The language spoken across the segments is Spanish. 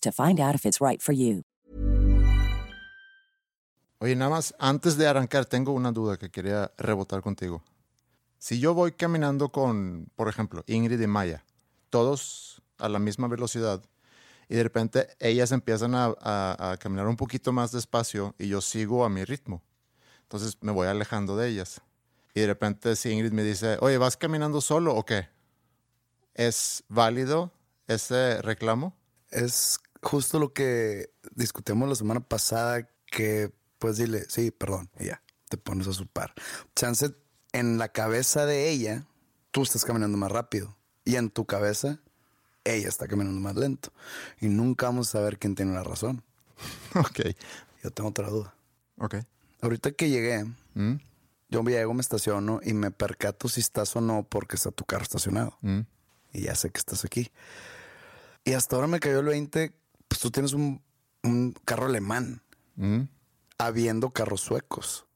to find out if it's right for you. Oye, nada más, antes de arrancar, tengo una duda que quería rebotar contigo. Si yo voy caminando con, por ejemplo, Ingrid y Maya, todos a la misma velocidad, y de repente ellas empiezan a, a- a caminar un poquito más despacio y yo sigo a mi ritmo. Entonces me voy alejando de ellas. Y de repente si Ingrid me dice, oye, ¿vas caminando solo o qué? ¿Es válido ese reclamo? Es justo lo que discutimos la semana pasada, que pues dile, sí, perdón, y ya, te pones a su par. Chance, en la cabeza de ella, tú estás caminando más rápido. Y en tu cabeza, ella está caminando más lento. Y nunca vamos a saber quién tiene la razón. ok, Yo tengo otra duda. ok. Ahorita que llegué, Mm, yo llego, me estaciono y me percato si estás o no porque está tu carro estacionado. mm. y ya sé que estás aquí. Y hasta ahora me cayó el 20, pues tú tienes un, un carro alemán, Mm. habiendo carros suecos.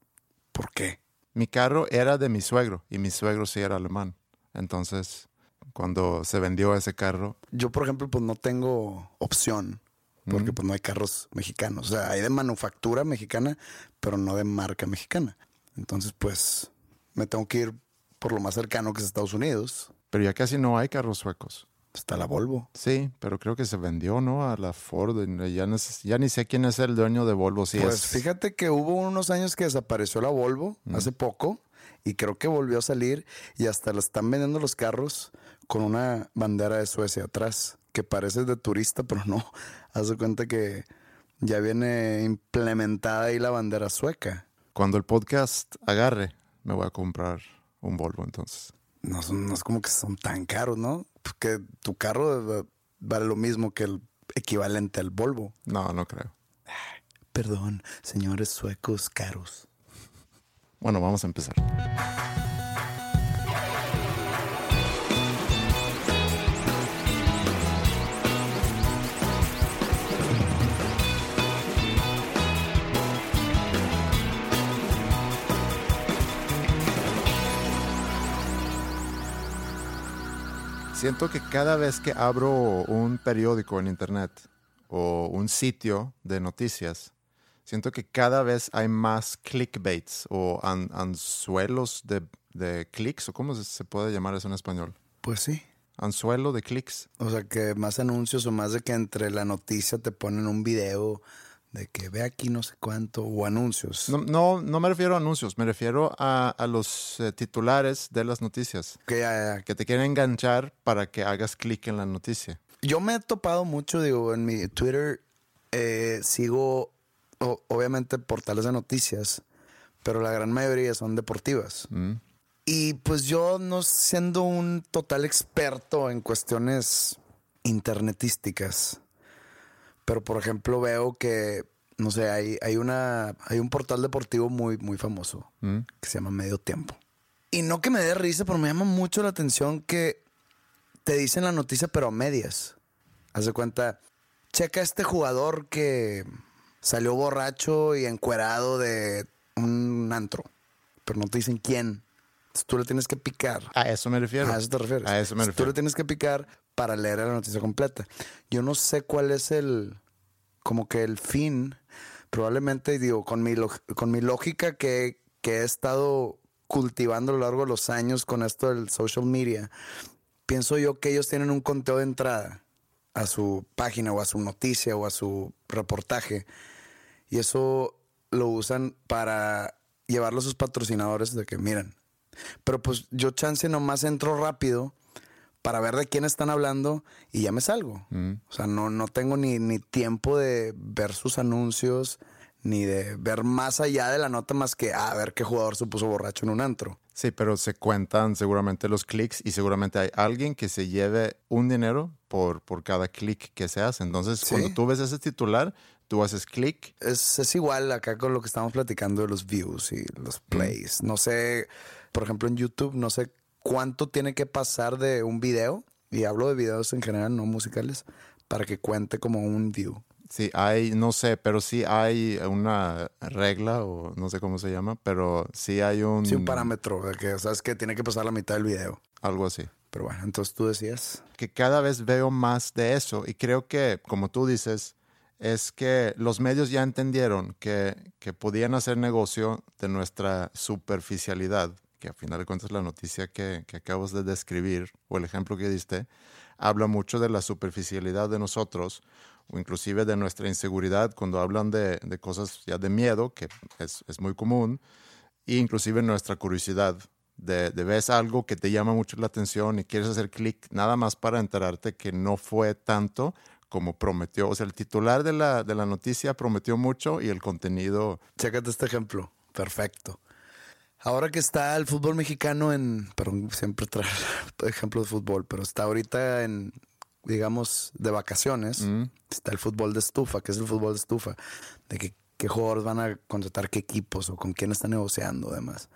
¿Por qué? Mi carro era de mi suegro y mi suegro sí era alemán. Entonces, cuando se vendió ese carro, Yo, por ejemplo, pues no tengo opción, porque pues no hay carros mexicanos. O sea, hay de manufactura mexicana, pero no de marca mexicana. Entonces, pues me tengo que ir por lo más cercano que es Estados Unidos. pero ya casi no hay carros suecos. Está la Volvo. Sí, pero creo que se vendió, ¿no? A la Ford. Ya, no ya ni sé quién es el dueño de Volvo. Si pues es- fíjate que hubo unos años que desapareció la Volvo hace poco y creo que volvió a salir y hasta la están vendiendo los carros con una bandera de Suecia atrás que parece de turista, pero no. Haz de cuenta que ya viene implementada ahí la bandera sueca. Cuando el podcast agarre, me voy a comprar un Volvo entonces. No, son- no es como que son tan caros, ¿no? Que tu carro vale lo mismo que el equivalente al Volvo. No, no creo. Perdón, señores suecos caros. Bueno, vamos a empezar. Siento que cada vez que abro un periódico en internet o un sitio de noticias, siento que cada vez hay más clickbaits o an- anzuelos de, de clics, o cómo se- se puede llamar eso en español. Pues sí. Anzuelo de clics. O sea, que más anuncios o más de que entre la noticia te ponen un video de que ve aquí no sé cuánto o anuncios. No, no, no me refiero a anuncios, me refiero a, a los eh, titulares de las noticias Que que te quieren enganchar para que hagas clic en la noticia. Yo me he topado mucho, digo, en mi Twitter eh, sigo o- obviamente portales de noticias, pero la gran mayoría son deportivas. Mm. Y pues yo no siendo un total experto en cuestiones internetísticas, pero por ejemplo veo que, no sé, hay, hay, una, hay un portal deportivo muy, muy famoso Mm. que se llama Medio Tiempo. Y no que me dé risa, pero me llama mucho la atención que te dicen la noticia, pero a medias. Haz de cuenta, checa este jugador que salió borracho y encuerado de un antro, pero no te dicen quién. Entonces, tú le tienes que picar. A eso me refiero. A eso te refieres. A eso me Entonces, Tú refiero. le tienes que picar para leer la noticia completa. Yo no sé cuál es el, como que el fin, probablemente, digo, con mi, con mi lógica que, que he estado cultivando a lo largo de los años con esto del social media, pienso yo que ellos tienen un conteo de entrada a su página o a su noticia o a su reportaje y eso lo usan para llevarlo a sus patrocinadores de que miren. Pero pues yo chance nomás entro rápido para ver de quién están hablando y ya me salgo. Mm. O sea, no, no tengo ni, ni tiempo de ver sus anuncios, ni de ver más allá de la nota más que a ver qué jugador se puso borracho en un antro. Sí, pero se cuentan seguramente los clics y seguramente hay alguien que se lleve un dinero por, por cada clic que se hace. Entonces, cuando tú ves ese titular, tú haces clic. Es, es, igual acá con lo que estamos platicando de los views y los plays. No sé, por ejemplo, en YouTube, no sé cuánto tiene que pasar de un video, y hablo de videos en general, no musicales, para que cuente como un view. Sí, hay, no sé, pero sí hay una regla o no sé cómo se llama, pero sí hay un... Sí, un parámetro de que sabes que tiene que pasar la mitad del video. Algo así. Pero bueno, entonces tú decías... Que cada vez veo más de eso y creo que, como tú dices, es que los medios ya entendieron que, que podían hacer negocio de nuestra superficialidad, que a final de cuentas la noticia que, que acabas de describir o el ejemplo que diste, habla mucho de la superficialidad de nosotros o inclusive de nuestra inseguridad cuando hablan de, de cosas ya de miedo, que es, es, muy común, e inclusive nuestra curiosidad de, de ves algo que te llama mucho la atención y quieres hacer clic nada más para enterarte que no fue tanto como prometió. O sea, el titular de la, de la noticia prometió mucho y el contenido... Chécate este ejemplo. Perfecto. Ahora que está el fútbol mexicano en, perdón, siempre trae ejemplo de fútbol, pero está ahorita en, digamos, de vacaciones, mm. está el fútbol de estufa, que es el fútbol de estufa, de que, qué jugadores van a contratar qué equipos o con quién están negociando, además.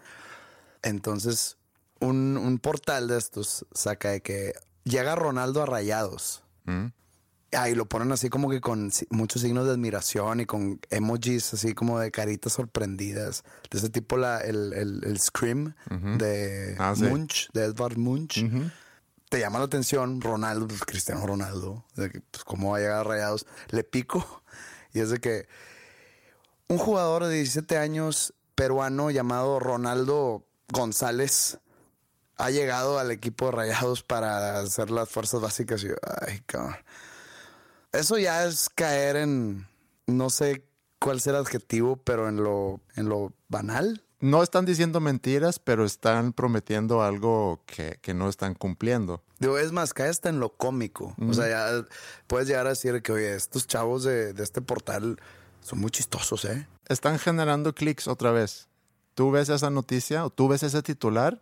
Entonces, un, un portal de estos saca de que llega Ronaldo a rayados. Mm. Ahí lo ponen así como que con muchos signos de admiración y con emojis así como de caritas sorprendidas. De ese tipo la, el, el, Scream de ah, Munch, de Edvard Munch. Te llama la atención Ronaldo, pues, Cristiano Ronaldo, de que, pues, cómo va a llegar a Rayados, le pico y es de que un jugador de 17 años peruano llamado Ronaldo González ha llegado al equipo de Rayados para hacer las fuerzas básicas y ay, cabrón. Eso ya es caer en no sé cuál será el adjetivo, pero en lo en lo banal no están diciendo mentiras, pero están prometiendo algo que, no están cumpliendo. Digo, es más, cae hasta en lo cómico. O sea, ya puedes llegar a decir que, oye, estos chavos de, de este portal son muy chistosos, ¿eh? Están generando clics otra vez. Tú ves esa noticia o tú ves ese titular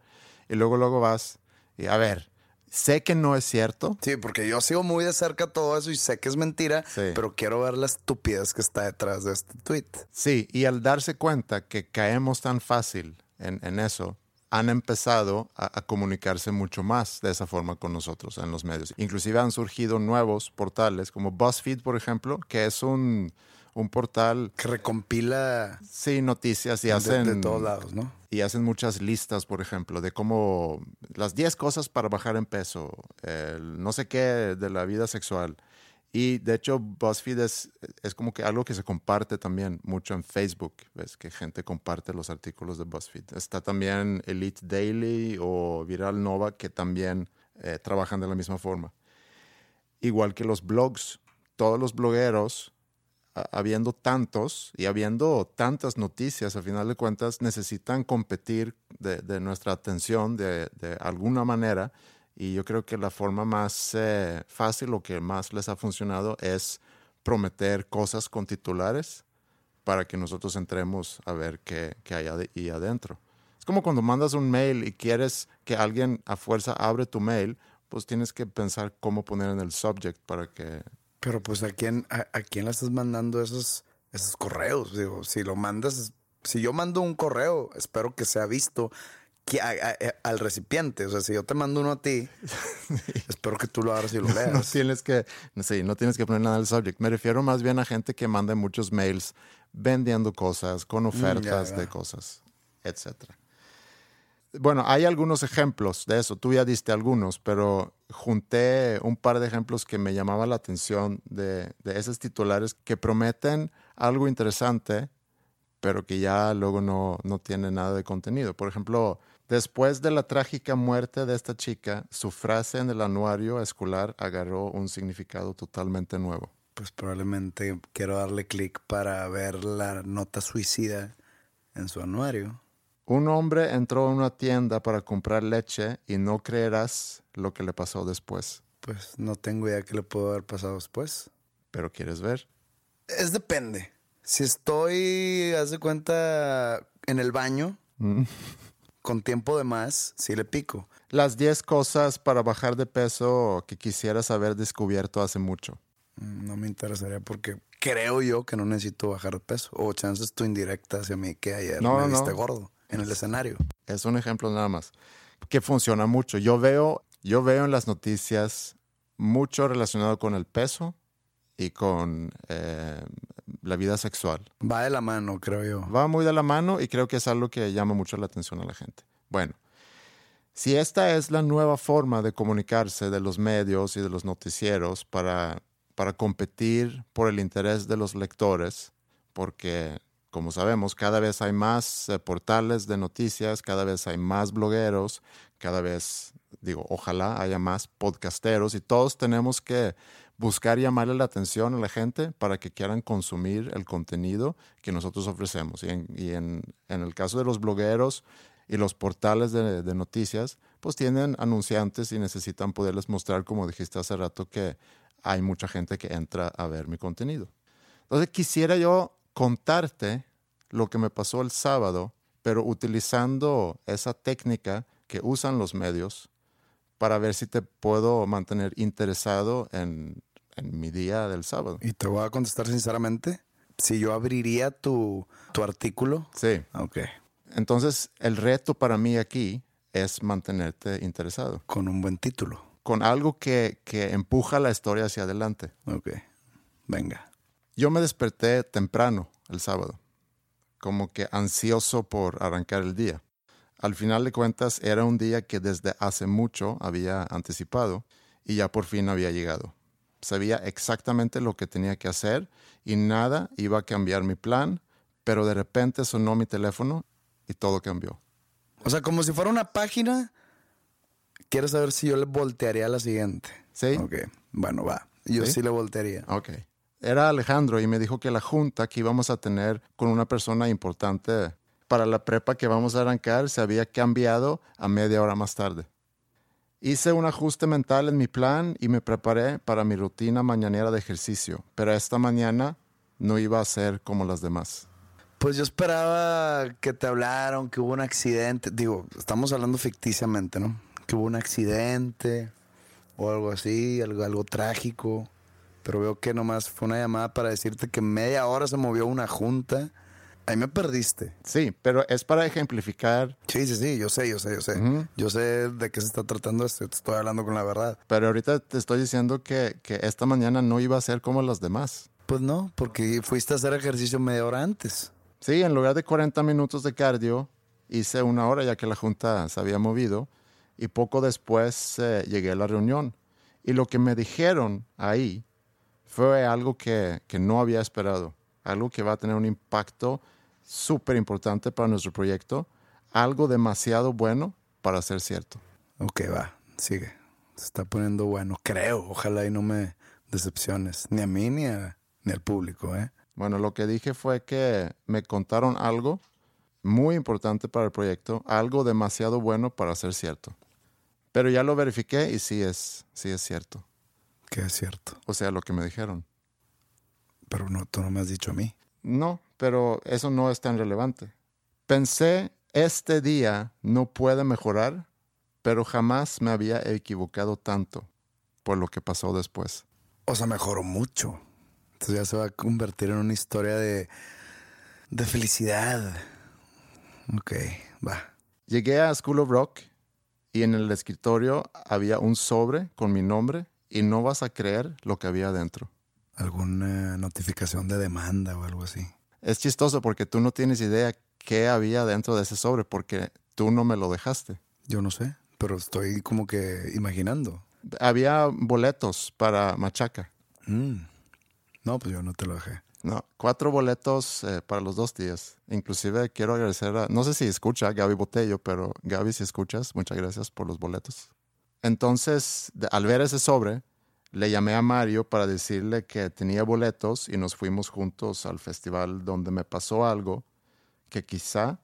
y luego, luego vas y a ver, Sé que no es cierto. Sí, porque yo sigo muy de cerca todo eso y sé que es mentira, pero quiero ver la estupidez que está detrás de este tweet. Sí, y al darse cuenta que caemos tan fácil en, eso, han empezado a, comunicarse mucho más de esa forma con nosotros en los medios. Inclusive han surgido nuevos portales como BuzzFeed, por ejemplo, que es un, un portal que recompila sí noticias y hacen de, todos lados, ¿no? Y hacen muchas listas, por ejemplo, de cómo las 10 cosas para bajar en peso, el no sé qué de la vida sexual. Y de hecho, BuzzFeed es, es como que algo que se comparte también mucho en Facebook. Ves que gente comparte los artículos de BuzzFeed. Está también Elite Daily o Viral Nova que también eh, trabajan de la misma forma. Igual que los blogs. Todos los blogueros habiendo tantos y habiendo tantas noticias, a final de cuentas, necesitan competir de, nuestra atención de, alguna manera. Y yo creo que la forma más eh, fácil o que más les ha funcionado es prometer cosas con titulares para que nosotros entremos a ver qué, qué hay ahí adentro. Es como cuando mandas un mail y quieres que alguien a fuerza abre tu mail, pues tienes que pensar cómo poner en el subject para que pero pues a quién, a, quién le estás mandando esos, esos correos. Digo, si lo mandas, si yo mando un correo, espero que sea visto al recipiente. O sea, si yo te mando uno a ti, espero que tú lo abras y lo leas. No, tienes que, sí, no tienes que poner nada al subject. Me refiero más bien a gente que manda muchos mails vendiendo cosas, con mm, ofertas de cosas, etcétera. Bueno, hay algunos ejemplos de eso. Tú ya diste algunos, pero junté un par de ejemplos que me llamaban la atención de, de esos titulares que prometen algo interesante, pero que ya luego no, no tienen nada de contenido. Por ejemplo, después de la trágica muerte de esta chica, su frase en el anuario escolar agarró un significado totalmente nuevo. Pues probablemente quiero darle clic para ver la nota suicida en su anuario. Un hombre entró a una tienda para comprar leche y no creerás lo que le pasó después. Pues no tengo idea qué le pudo haber pasado después. Pero quieres ver. Es depende. Si estoy, haz de cuenta, en el baño, Mm. con tiempo de más, sí le pico. Las 10 cosas para bajar de peso que quisieras haber descubierto hace mucho. Mm, No me interesaría porque creo yo que no necesito bajar de peso. O chances tu indirecta hacia mí que ayer No, me no. viste gordo en el escenario. Es un ejemplo nada más. Que funciona mucho. Yo veo, yo veo en las noticias mucho relacionado con el peso y con eh, la vida sexual. Va de la mano, creo yo. Va muy de la mano y creo que es algo que llama mucho la atención a la gente. Bueno, si esta es la nueva forma de comunicarse de los medios y de los noticieros para, para competir por el interés de los lectores, porque como sabemos, cada vez hay más eh, portales de noticias, cada vez hay más blogueros, cada vez, digo, ojalá haya más podcasteros y todos tenemos que buscar llamarle la atención a la gente para que quieran consumir el contenido que nosotros ofrecemos. Y y en el caso de los blogueros y los portales de, de noticias, pues tienen anunciantes y necesitan poderles mostrar, como dijiste hace rato, que hay mucha gente que entra a ver mi contenido. Entonces quisiera yo contarte lo que me pasó el sábado, pero utilizando esa técnica que usan los medios para ver si te puedo mantener interesado en, en mi día del sábado. Y te voy a contestar sinceramente. Si yo abriría tu, tu artículo. Sí, Ok. entonces el reto para mí aquí es mantenerte interesado Con un buen título. con algo que, que empuja la historia hacia adelante. Ok. Venga. Yo me desperté temprano el sábado, como que ansioso por arrancar el día. Al final de cuentas era un día que desde hace mucho había anticipado y ya por fin había llegado. Sabía exactamente lo que tenía que hacer y nada iba a cambiar mi plan, pero de repente sonó mi teléfono y todo cambió. O sea, como si fuera una página. Quiero saber si yo le voltearía a la siguiente. ¿Sí? Ok. Bueno, va. Yo ¿Sí? sí, le voltearía. Ok. Era Alejandro y me dijo que la junta que íbamos a tener con una persona importante para la prepa que vamos a arrancar se había cambiado a media hora más tarde. Hice un ajuste mental en mi plan y me preparé para mi rutina mañanera de ejercicio, pero esta mañana no iba a ser como las demás. Pues yo esperaba que te hablaron, que hubo un accidente. Digo, estamos hablando ficticiamente, ¿no? Que hubo un accidente o algo así, algo, algo trágico. Pero veo que nomás fue una llamada para decirte que media hora se movió una junta. Ahí me perdiste. Sí, pero es para ejemplificar, Sí, sí, sí, yo sé, yo sé, yo sé. Yo sé de qué se está tratando esto, te estoy hablando con la verdad. pero ahorita te estoy diciendo que, que esta mañana no iba a ser como las demás. Pues no, porque fuiste a hacer ejercicio media hora antes. Sí, en lugar de 40 minutos de cardio, hice una hora ya que la junta se había movido y poco después eh, llegué a la reunión. Y lo que me dijeron ahí fue algo que, que no había esperado, algo que va a tener un impacto súper importante para nuestro proyecto, algo demasiado bueno para ser cierto. Ok, va, sigue. Se está poniendo bueno, creo. Ojalá y no me decepciones. Ni a mí ni, a- ni al público, ¿eh? Bueno, lo que dije fue que me contaron algo muy importante para el proyecto, algo demasiado bueno para ser cierto. Pero ya lo verifiqué y sí es, sí es cierto. Que es cierto. O sea, lo que me dijeron. Pero no, tú no me has dicho a mí. No, pero eso no es tan relevante. Pensé, este día no puede mejorar, pero jamás me había equivocado tanto por lo que pasó después. O sea, mejoró mucho. Entonces ya se va a convertir en una historia de, de felicidad. Ok, va. Llegué a School of Rock y en el escritorio había un sobre con mi nombre y no vas a creer lo que había adentro. Alguna notificación de demanda o algo así. Es chistoso porque tú no tienes idea qué había dentro de ese sobre porque tú no me lo dejaste. Yo no sé, pero estoy como que imaginando. Había boletos para Machaca. Mm. No, pues yo no te lo dejé. No, cuatro boletos eh, para los dos días. Inclusive quiero agradecer a, no sé si escucha a Gaby Botello, pero Gaby, si escuchas, muchas gracias por los boletos. Entonces, de- al ver ese sobre, le llamé a Mario para decirle que tenía boletos y nos fuimos juntos al festival donde me pasó algo que quizá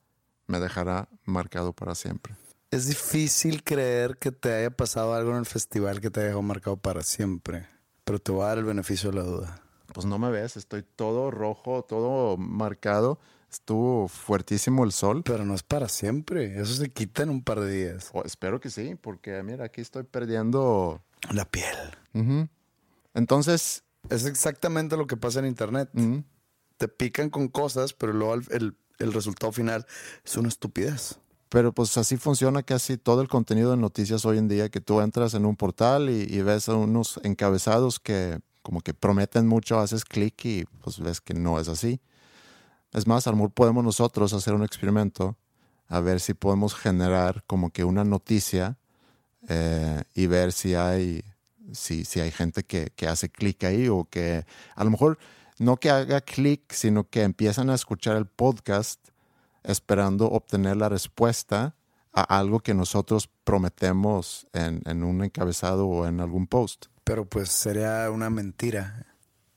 me dejará marcado para siempre. Es difícil creer que te haya pasado algo en el festival que te haya dejado marcado para siempre. Pero te voy a dar el beneficio de la duda. Pues no me ves, estoy todo rojo, todo marcado. Estuvo fuertísimo el sol. Pero no es para siempre. Eso se quita en un par de días. O espero que sí, porque mira, aquí estoy perdiendo. La piel. Entonces, Es exactamente lo que pasa en internet. Te pican con cosas, pero luego el, el- el resultado final es una estupidez. pero pues así funciona casi todo el contenido de noticias hoy en día, que tú entras en un portal y, y ves a unos encabezados que como que prometen mucho, haces clic y pues ves que no es así. Es más, a lo mejor podemos nosotros hacer un experimento a ver si podemos generar como que una noticia eh, y ver si hay, si, si hay gente que, que hace clic ahí o que a lo mejor no que haga clic, sino que empiezan a escuchar el podcast esperando obtener la respuesta a algo que nosotros prometemos en, en un encabezado o en algún post. Pero pues sería una mentira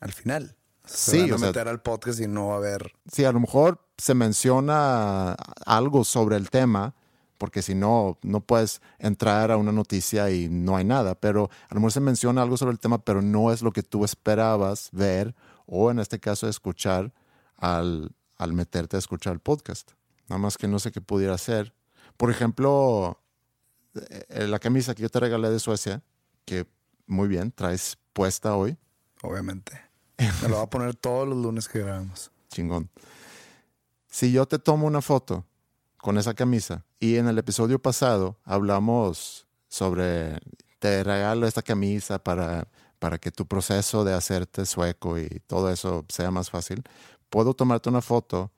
al final. Se Sí, van a o sea- meter al podcast y no va a haber. Si a lo mejor se menciona algo sobre el tema, porque si no, no puedes entrar a una noticia y no hay nada, pero a lo mejor se menciona algo sobre el tema, pero no es lo que tú esperabas ver o en este caso escuchar al, al meterte a escuchar el podcast. Nada más que no sé qué pudiera hacer. Por ejemplo, eh, la camisa que yo te regalé de Suecia, que muy bien, traes puesta hoy. Obviamente. Me lo va a poner todos los lunes que grabamos. Chingón. Si yo te tomo una foto con esa camisa y en el episodio pasado hablamos sobre te regalo esta camisa para, para que tu proceso de hacerte sueco y todo eso sea más fácil, puedo tomarte una foto,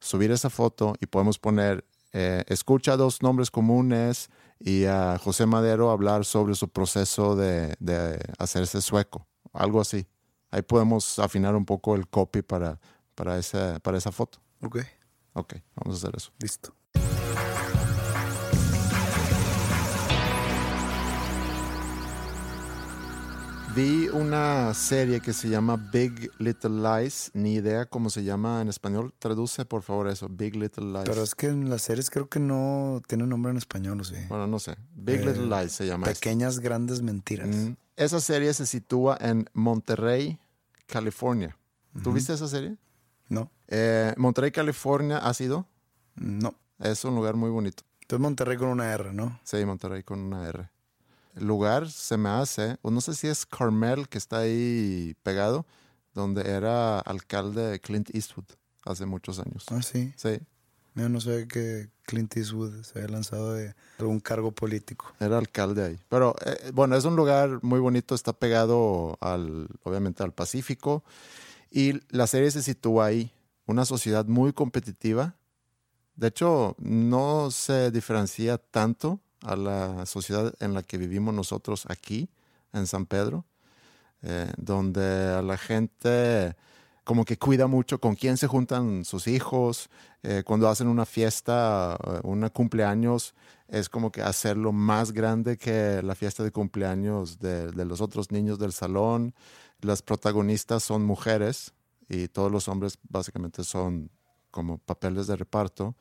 subir esa foto y podemos poner eh, escucha dos nombres comunes y a José Madero hablar sobre su proceso de, de hacerse sueco, algo así. Ahí podemos afinar un poco el copy para, para, esa, para esa foto. Ok, Ok, vamos a hacer eso. listo. Vi una serie que se llama Big Little Lies, ni idea cómo se llama en español. Traduce por favor eso, Big Little Lies. Pero es que en las series creo que no tiene nombre en español, ¿o sí? Bueno, no sé. Big Eh, Little Lies se llama. esta. Pequeñas grandes mentiras. Mm, Esa serie se sitúa en Monterrey, California. ¿Tú viste esa serie? No, Eh, Monterrey, California, ¿ha sido? no. Es un lugar muy bonito. Entonces Monterrey con una R, ¿no? Sí, Monterrey con una R. Lugar se me hace, o no sé si es Carmel que está ahí pegado, donde era alcalde Clint Eastwood hace muchos años. Ah, sí. Sí, Yo no sé que Clint Eastwood se había lanzado de algún cargo político. era alcalde ahí. Pero eh, bueno, es un lugar muy bonito, está pegado al, obviamente al Pacífico. Y la serie se sitúa ahí, una sociedad muy competitiva. De hecho, no se diferencia tanto a la sociedad en la que vivimos nosotros aquí, en San Pedro, eh, donde a la gente como que cuida mucho con quién se juntan sus hijos, eh, cuando hacen una fiesta, eh, un cumpleaños, es como que hacerlo más grande que la fiesta de cumpleaños de, de los otros niños del salón. Las protagonistas son mujeres y todos los hombres básicamente son como papeles de reparto.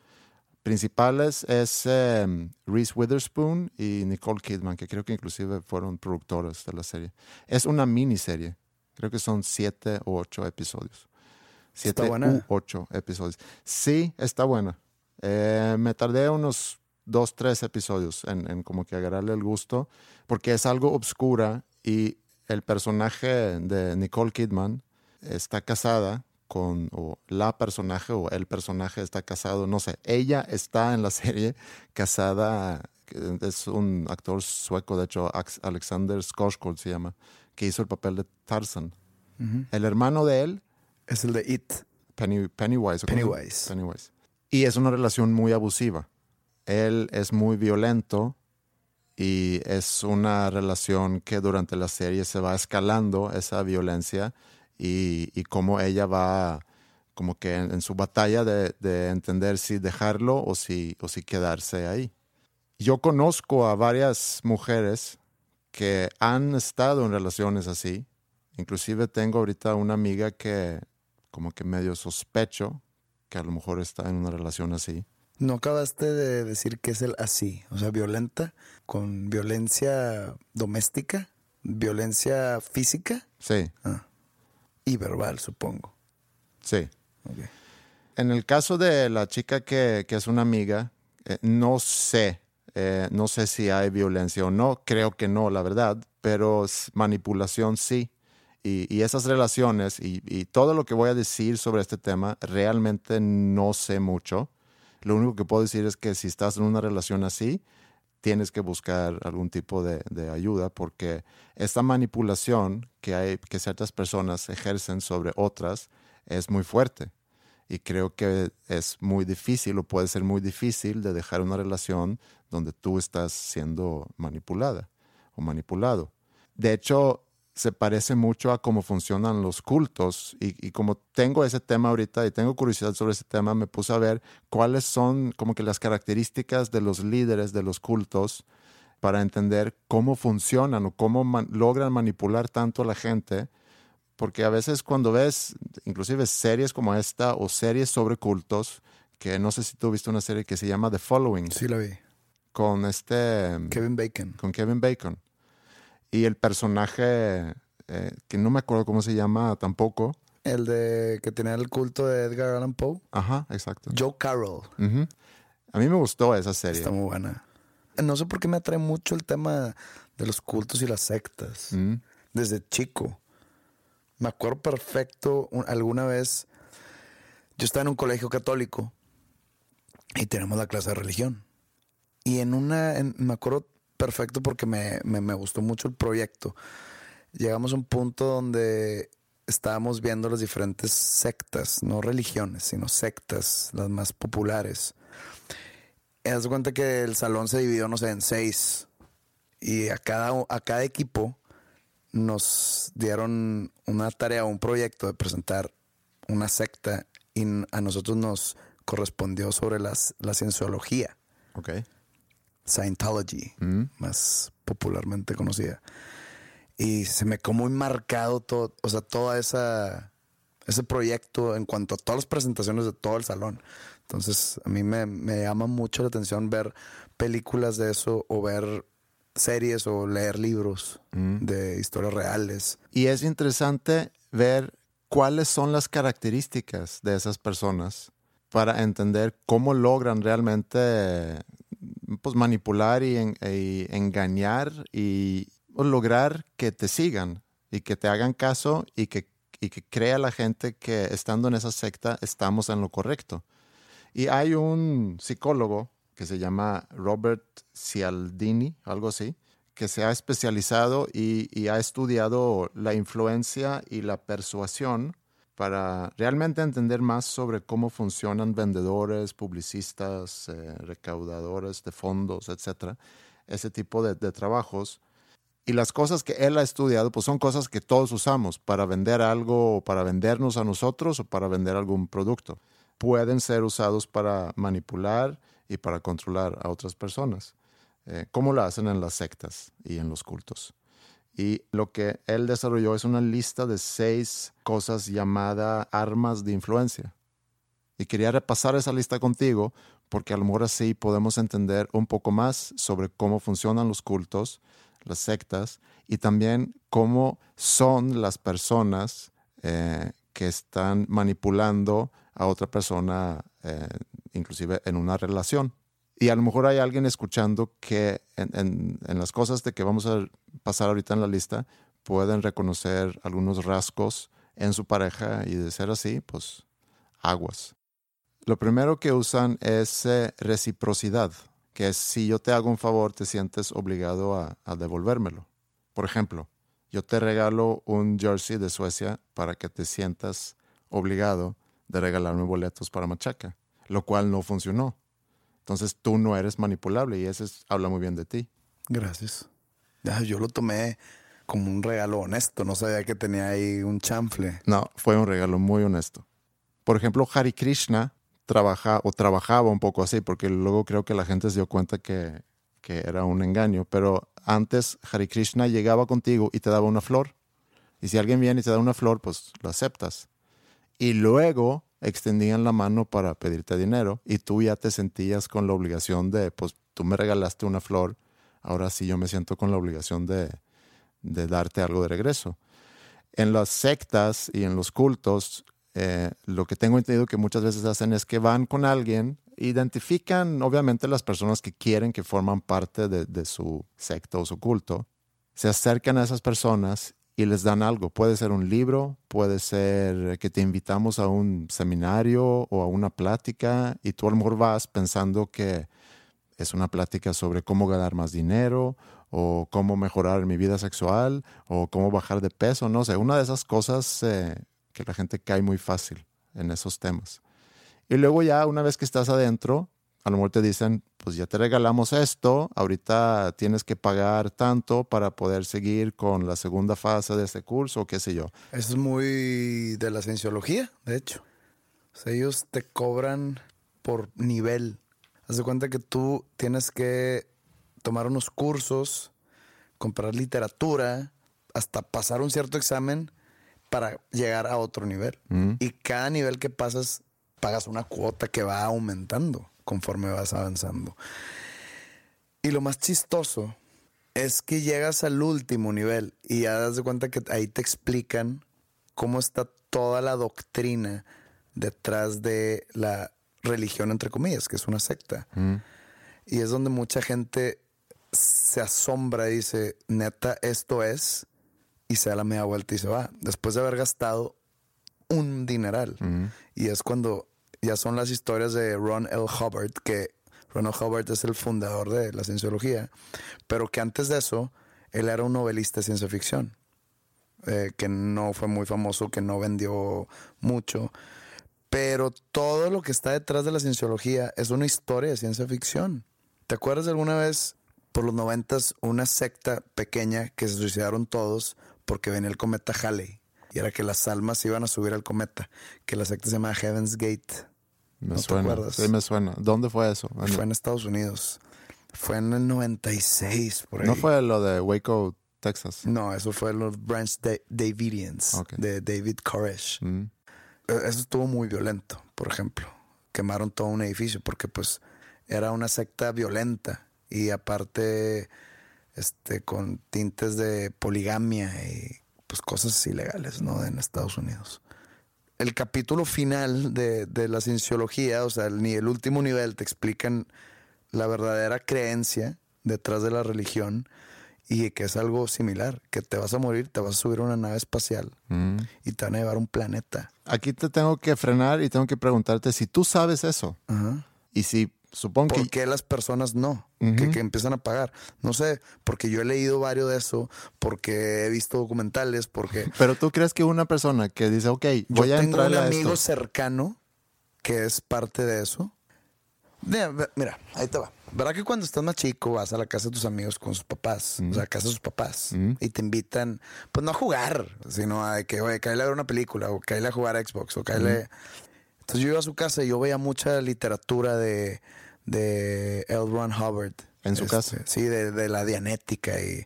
Principales es eh, Reese Witherspoon y Nicole Kidman, que creo que inclusive fueron productoras de la serie. Es una miniserie. Creo que son siete o ocho episodios. Siete buena? u ocho episodios. Sí, está buena. Eh, me tardé unos dos, tres episodios en, en como que agarrarle el gusto, porque es algo obscura y el personaje de Nicole Kidman está casada con, o la personaje o el personaje está casado, no sé, ella está en la serie casada, es un actor sueco, de hecho, Alexander Skarsgård se llama, que hizo el papel de Tarzan. El hermano de él Es el de It. Penny, Pennywise. Pennywise. Pennywise. Y es una relación muy abusiva. Él es muy violento y es una relación que durante la serie se va escalando esa violencia y, y cómo ella va como que en, en su batalla de, de, entender si dejarlo o si, o si quedarse ahí. Yo conozco a varias mujeres que han estado en relaciones así. Inclusive tengo ahorita una amiga que como que medio sospecho que a lo mejor está en una relación así. No acabaste de decir que es el así, o sea, violenta, con violencia doméstica, violencia física. Sí. Ah. Y verbal, supongo. Sí. Okay. En el caso de la chica que, que es una amiga, eh, no sé, eh, no sé si hay violencia o no, creo que no, la verdad, pero manipulación sí. Y, y esas relaciones y, y, todo lo que voy a decir sobre este tema, realmente no sé mucho. Lo único que puedo decir es que si estás en una relación así, tienes que buscar algún tipo de, ayuda porque esta manipulación que, hay, que ciertas personas ejercen sobre otras es muy fuerte. Y creo que es muy difícil o puede ser muy difícil de dejar una relación donde tú estás siendo manipulada o manipulado. De hecho, se parece mucho a cómo funcionan los cultos y, y, como tengo ese tema ahorita y tengo curiosidad sobre ese tema, me puse a ver cuáles son como que las características de los líderes de los cultos para entender cómo funcionan o cómo man logran manipular tanto a la gente, porque a veces cuando ves inclusive series como esta o series sobre cultos, que no sé si tú viste una serie que se llama The Following. Sí, la vi. Con este... Kevin Bacon. Con Kevin Bacon. Y el personaje, eh, que no me acuerdo cómo se llama tampoco. El de que tenía el culto de Edgar Allan Poe. Ajá, exacto. Joe Carroll. Uh -huh. A mí me gustó esa serie. Está muy buena. No sé por qué me atrae mucho el tema de los cultos y las sectas. Desde chico. Me acuerdo perfecto alguna vez. Yo estaba en un colegio católico y tenemos la clase de religión. Y en una, en, me acuerdo perfecto porque me, me, gustó mucho el proyecto. Llegamos a un punto donde estábamos viendo las diferentes sectas, no religiones, sino sectas, las más populares. Haz cuenta que el salón se dividió, no sé, en seis. Y a cada, a cada equipo nos dieron una tarea, un proyecto de presentar una secta y a nosotros nos correspondió sobre las, la cienciología. Okay. Scientology, mm. más popularmente conocida. Y se me quedó muy marcado todo, o sea, toda esa ese proyecto en cuanto a todas las presentaciones de todo el salón. Entonces, a mí me, me llama mucho la atención ver películas de eso o ver series o leer libros mm. de historias reales. Y es interesante ver cuáles son las características de esas personas para entender cómo logran realmente pues, manipular y, en, y engañar y lograr que te sigan y que te hagan caso y que, y que crea la gente que estando en esa secta estamos en lo correcto. Y hay un psicólogo que se llama Robert Cialdini, algo así, que se ha especializado y ha estudiado la influencia y la persuasión para realmente entender más sobre cómo funcionan vendedores, publicistas, eh, recaudadores de fondos, etcétera, ese tipo de, trabajos. Y las cosas que él ha estudiado, pues son cosas que todos usamos para vender algo, o para vendernos a nosotros o para vender algún producto. Pueden ser usados para manipular y para controlar a otras personas, eh, como lo hacen en las sectas y en los cultos. Y lo que él desarrolló es una lista de seis cosas llamada armas de influencia. Y quería repasar esa lista contigo porque a lo mejor así podemos entender un poco más sobre cómo funcionan los cultos, las sectas y también cómo son las personas eh, que están manipulando a otra persona, eh, inclusive en una relación. Y a lo mejor hay alguien escuchando que en, las cosas de que vamos a pasar ahorita en la lista pueden reconocer algunos rasgos en su pareja y de ser así, pues aguas. Lo primero que usan es eh, reciprocidad, que es si yo te hago un favor te sientes obligado a, a devolvérmelo. Por ejemplo, yo te regalo un jersey de Suecia para que te sientas obligado de regalarme boletos para Machaca, lo cual no funcionó. Entonces tú no eres manipulable y eso es, habla muy bien de ti. Gracias. Yo lo tomé como un regalo honesto. No sabía que tenía ahí un chanfle. No, fue un regalo muy honesto. Por ejemplo, Hari Krishna trabaja o trabajaba un poco así, porque luego creo que la gente se dio cuenta que, que era un engaño. Pero antes Hari Krishna llegaba contigo y te daba una flor. Y si alguien viene y te da una flor, pues lo aceptas. Y luego extendían la mano para pedirte dinero y tú ya te sentías con la obligación de, pues tú me regalaste una flor, ahora sí yo me siento con la obligación de, de darte algo de regreso. En las sectas y en los cultos, eh, lo que tengo entendido que muchas veces hacen es que van con alguien, identifican obviamente las personas que quieren que forman parte de, de su secta o su culto, se acercan a esas personas y les dan algo. Puede ser un libro, puede ser que te invitamos a un seminario o a una plática y tú a lo vas pensando que es una plática sobre cómo ganar más dinero o cómo mejorar mi vida sexual o cómo bajar de peso, no sé, una de esas cosas eh, que la gente cae muy fácil en esos temas. Y luego ya una vez que estás adentro, a lo mejor te dicen, pues ya te regalamos esto, ahorita tienes que pagar tanto para poder seguir con la segunda fase de este curso, qué sé yo. Eso es muy de la cienciología, de hecho. O sea, ellos te cobran por nivel. Haz de cuenta que tú tienes que tomar unos cursos, comprar literatura, hasta pasar un cierto examen para llegar a otro nivel. Mm. Y cada nivel que pasas, pagas una cuota que va aumentando conforme vas avanzando. Y lo más chistoso es que llegas al último nivel y ya das de cuenta que ahí te explican cómo está toda la doctrina detrás de la religión, entre comillas, que es una secta. Mm. Y es donde mucha gente se asombra y dice, neta, esto es, y se da la media vuelta y se va, después de haber gastado un dineral. Mm. Y es cuando ya son las historias de Ron L. Hubbard, que Ron L. Hubbard es el fundador de la cienciología, pero que antes de eso, él era un novelista de ciencia ficción, eh, que no fue muy famoso, que no vendió mucho. Pero todo lo que está detrás de la cienciología es una historia de ciencia ficción. ¿Te acuerdas de alguna vez, por los noventas, una secta pequeña que se suicidaron todos porque venía el cometa Halley? Y era que las almas iban a subir al cometa, que la secta se llama Heaven's Gate. Me ¿No te suena. acuerdas? Sí, me suena. ¿Dónde fue eso? Fue en Estados Unidos. Fue en el 96, por ahí. ¿No fue lo de Waco, Texas? No, eso fue los Branch Da- Davidians de David Koresh. Mm. Eh, Eso estuvo muy violento, por ejemplo. Quemaron todo un edificio porque pues era una secta violenta y aparte este con tintes de poligamia y pues cosas ilegales, ¿no? En Estados Unidos. El capítulo final de, de la cienciología, o sea, el, ni el último nivel te explican la verdadera creencia detrás de la religión y que es algo similar, que te vas a morir, te vas a subir a una nave espacial Mm. y te van a llevar a un planeta. Aquí te tengo que frenar y tengo que preguntarte si tú sabes eso. Ajá. Y si supongo ¿Por que... qué las personas no? que, que empiezan a pagar. No sé, porque yo he leído varios de eso, porque he visto documentales, porque Pero tú crees que una persona que dice, ok, voy yo a tengo un entrar a amigo esto. cercano que es parte de eso. Mira, ahí te va. ¿Verdad que cuando estás más chico vas a la casa de tus amigos con sus papás? O sea, a casa de sus papás. Mm. Y te invitan, pues no a jugar, sino a que, oye, cállale a ver una película, o cállale a jugar a Xbox, o cállale... Entonces yo iba a su casa y yo veía mucha literatura de, de L. Ron Hubbard. ¿En su Este, casa? Sí, de, de la dianética y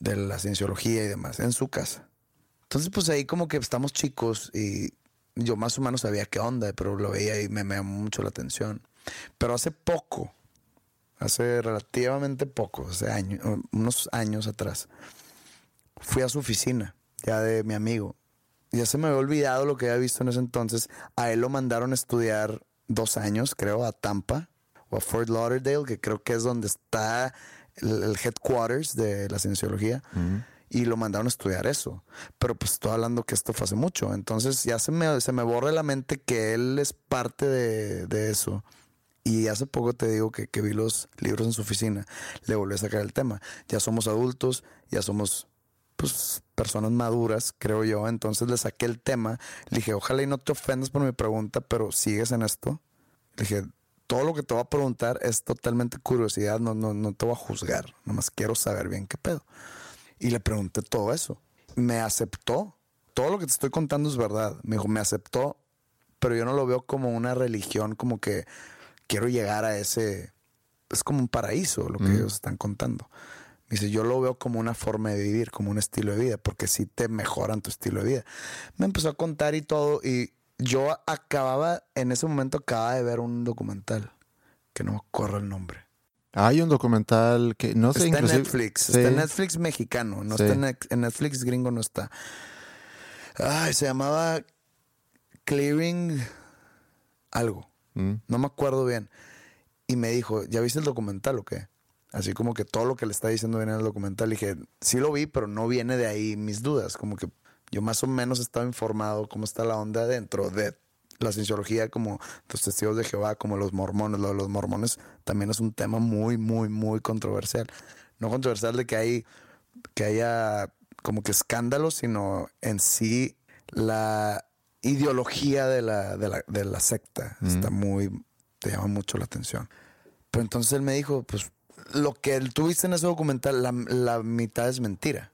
de la cienciología y demás, en su casa. Entonces, pues ahí como que estamos chicos y yo más o menos sabía qué onda, pero lo veía y me, me llamó mucho la atención. Pero hace poco, hace relativamente poco, hace años, unos años atrás, fui a su oficina, ya de mi amigo. Ya se me había olvidado lo que había visto en ese entonces. A él lo mandaron a estudiar dos años, creo, a Tampa o a Fort Lauderdale, que creo que es donde está el, el headquarters de la cienciología. Y lo mandaron a estudiar eso. Pero pues estoy hablando que esto fue hace mucho. Entonces ya se me, se me borra la mente que él es parte de, de eso. Y hace poco te digo que, que vi los libros en su oficina. Le volví a sacar el tema. Ya somos adultos, ya somos pues personas maduras, creo yo. Entonces le saqué el tema. Le dije, ojalá y no te ofendas por mi pregunta, pero sigues en esto. Le dije, todo lo que te voy a preguntar es totalmente curiosidad, no, no, no te voy a juzgar, nomás quiero saber bien qué pedo. Y le pregunté todo eso. Me aceptó. Todo lo que te estoy contando es verdad. Me dijo, me aceptó, pero yo no lo veo como una religión, como que quiero llegar a ese... Es como un paraíso lo que ellos están contando. Dice, yo lo veo como una forma de vivir, como un estilo de vida, porque sí te mejoran tu estilo de vida. Me empezó a contar y todo, y yo acababa, en ese momento acababa de ver un documental, que no me acuerdo el nombre. Hay un documental que no sé, Está en Netflix, está en Netflix mexicano, no está en, en Netflix gringo, no está. Ay, se llamaba Clearing algo. Mm. No me acuerdo bien. Y me dijo, ¿ya viste el documental o qué? Así como que todo lo que le está diciendo viene en el documental. Dije, sí lo vi, pero no viene de ahí mis dudas. Como que yo más o menos estaba informado cómo está la onda dentro de la cienciología, como los testigos de Jehová, como los mormones. Lo de los mormones también es un tema muy, muy, muy controversial. No controversial de que hay, que haya como que escándalos, sino en sí la ideología de la, de la, de la secta. Está muy, te llama mucho la atención. Pero entonces él me dijo, pues lo que tú viste en ese documental, la, la mitad es mentira.